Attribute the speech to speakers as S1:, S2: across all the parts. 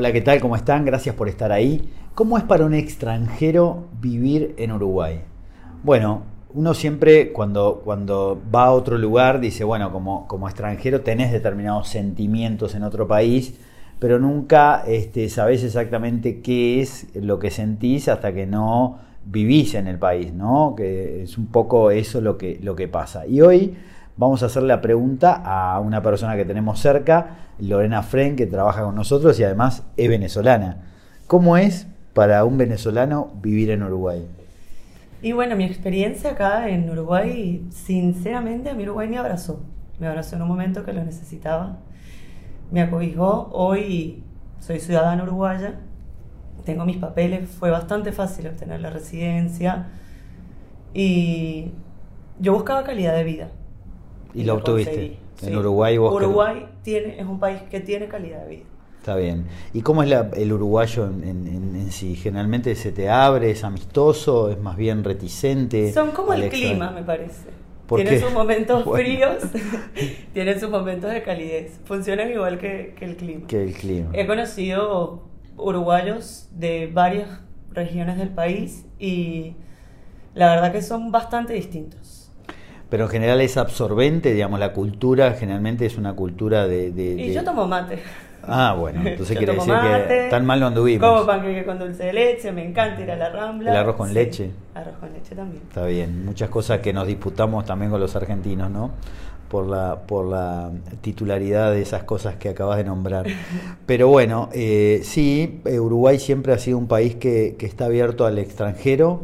S1: Hola, ¿qué tal? ¿Cómo están? Gracias por estar ahí. ¿Cómo es para un extranjero vivir en Uruguay? Bueno, uno siempre cuando, cuando va a otro lugar dice, bueno, como, como extranjero tenés determinados sentimientos en otro país, pero nunca este, sabés exactamente qué es lo que sentís hasta que no vivís en el país, ¿no? Que es un poco eso lo que, lo que pasa. Y hoy vamos a hacer la pregunta a una persona que tenemos cerca, Lorena Fren, que trabaja con nosotros y además es venezolana. ¿Cómo es para un venezolano vivir en Uruguay?
S2: Y bueno, mi experiencia acá en Uruguay, sinceramente, a mi Uruguay me abrazó. Me abrazó en un momento que lo necesitaba. Me acobijó. Hoy soy ciudadana uruguaya. Tengo mis papeles. Fue bastante fácil obtener la residencia. Y yo buscaba calidad de vida.
S1: ¿Y, lo obtuviste? En Uruguay
S2: Uruguay tiene, es un país que tiene calidad de vida.
S1: Está bien. ¿Y cómo es el uruguayo en, sí? ¿Generalmente se te abre, es amistoso, es más bien reticente?
S2: Son como el clima, me parece. Tienen sus momentos fríos, tienen sus momentos de calidez. Funcionan igual que, el clima.
S1: Que el clima.
S2: He conocido uruguayos de varias regiones del país y la verdad que son bastante distintos.
S1: Pero en general es absorbente, digamos, la cultura generalmente es una cultura de...
S2: y yo tomo mate.
S1: Ah, bueno, entonces quiere decir que tan mal no anduvimos.
S2: Como panqueque con dulce de leche, me encanta ir a la Rambla.
S1: El arroz con leche.
S2: Arroz con leche también.
S1: Está bien, muchas cosas que nos disputamos también con los argentinos, ¿no? Por la, por la titularidad de esas cosas que acabas de nombrar. Pero bueno, eh, sí, eh, Uruguay siempre ha sido un país que, que está abierto al extranjero.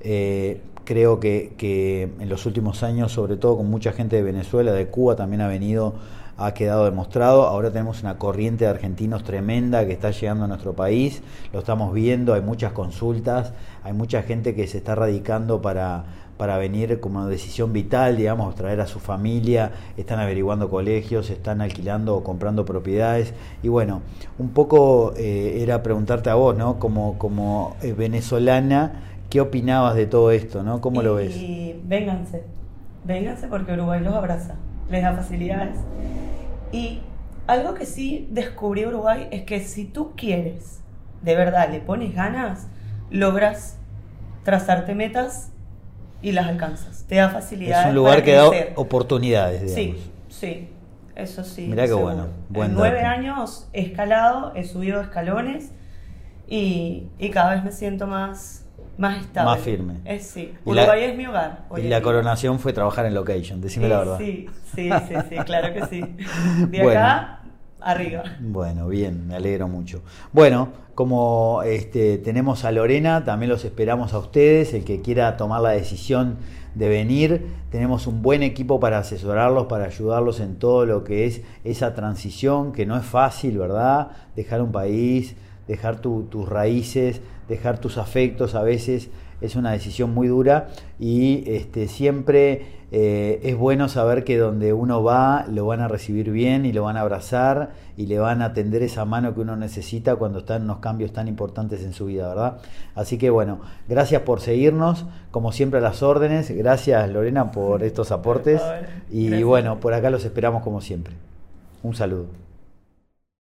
S1: Eh, creo que, que en los últimos años, sobre todo con mucha gente de Venezuela, de Cuba, también ha venido ha quedado demostrado. Ahora tenemos una corriente de argentinos tremenda que está llegando a nuestro país, lo estamos viendo, hay muchas consultas, hay mucha gente que se está radicando para, para venir como decisión vital, digamos, traer a su familia, están averiguando colegios, están alquilando o comprando propiedades. Y bueno, un poco eh, era preguntarte a vos, ¿no? Como, como eh, venezolana, ¿qué opinabas de todo esto, ¿no? ¿Cómo lo ves?
S2: Y vénganse, vénganse porque Uruguay los abraza, les da facilidades. Y algo que sí descubrí Uruguay es que si tú quieres, de verdad, le pones ganas, logras trazarte metas y las alcanzas. Te da facilidad.
S1: Es un lugar que da oportunidades,
S2: digamos. Sí, sí, eso sí.
S1: Mirá qué bueno.
S2: en nueve años he escalado, he subido escalones y, y cada vez me siento más más estable.
S1: Más firme.
S2: Es, sí. Uruguay es mi hogar.
S1: y la coronación fue trabajar en location, decime la verdad.
S2: Sí, sí, sí, sí, claro que sí. De acá arriba.
S1: Bueno, bien, me alegro mucho. Bueno, como este, tenemos a Lorena, también los esperamos a ustedes, el que quiera tomar la decisión de venir, tenemos un buen equipo para asesorarlos, para ayudarlos en todo lo que es esa transición, que no es fácil, ¿verdad? Dejar un país, dejar tus raíces, dejar tus afectos a veces es una decisión muy dura y este, siempre eh, es bueno saber que donde uno va lo van a recibir bien y lo van a abrazar y le van a tender esa mano que uno necesita cuando están unos cambios tan importantes en su vida, ¿verdad? Así que bueno, gracias por seguirnos, como siempre a las órdenes, gracias Lorena por estos aportes y bueno, por acá los esperamos como siempre. Un saludo.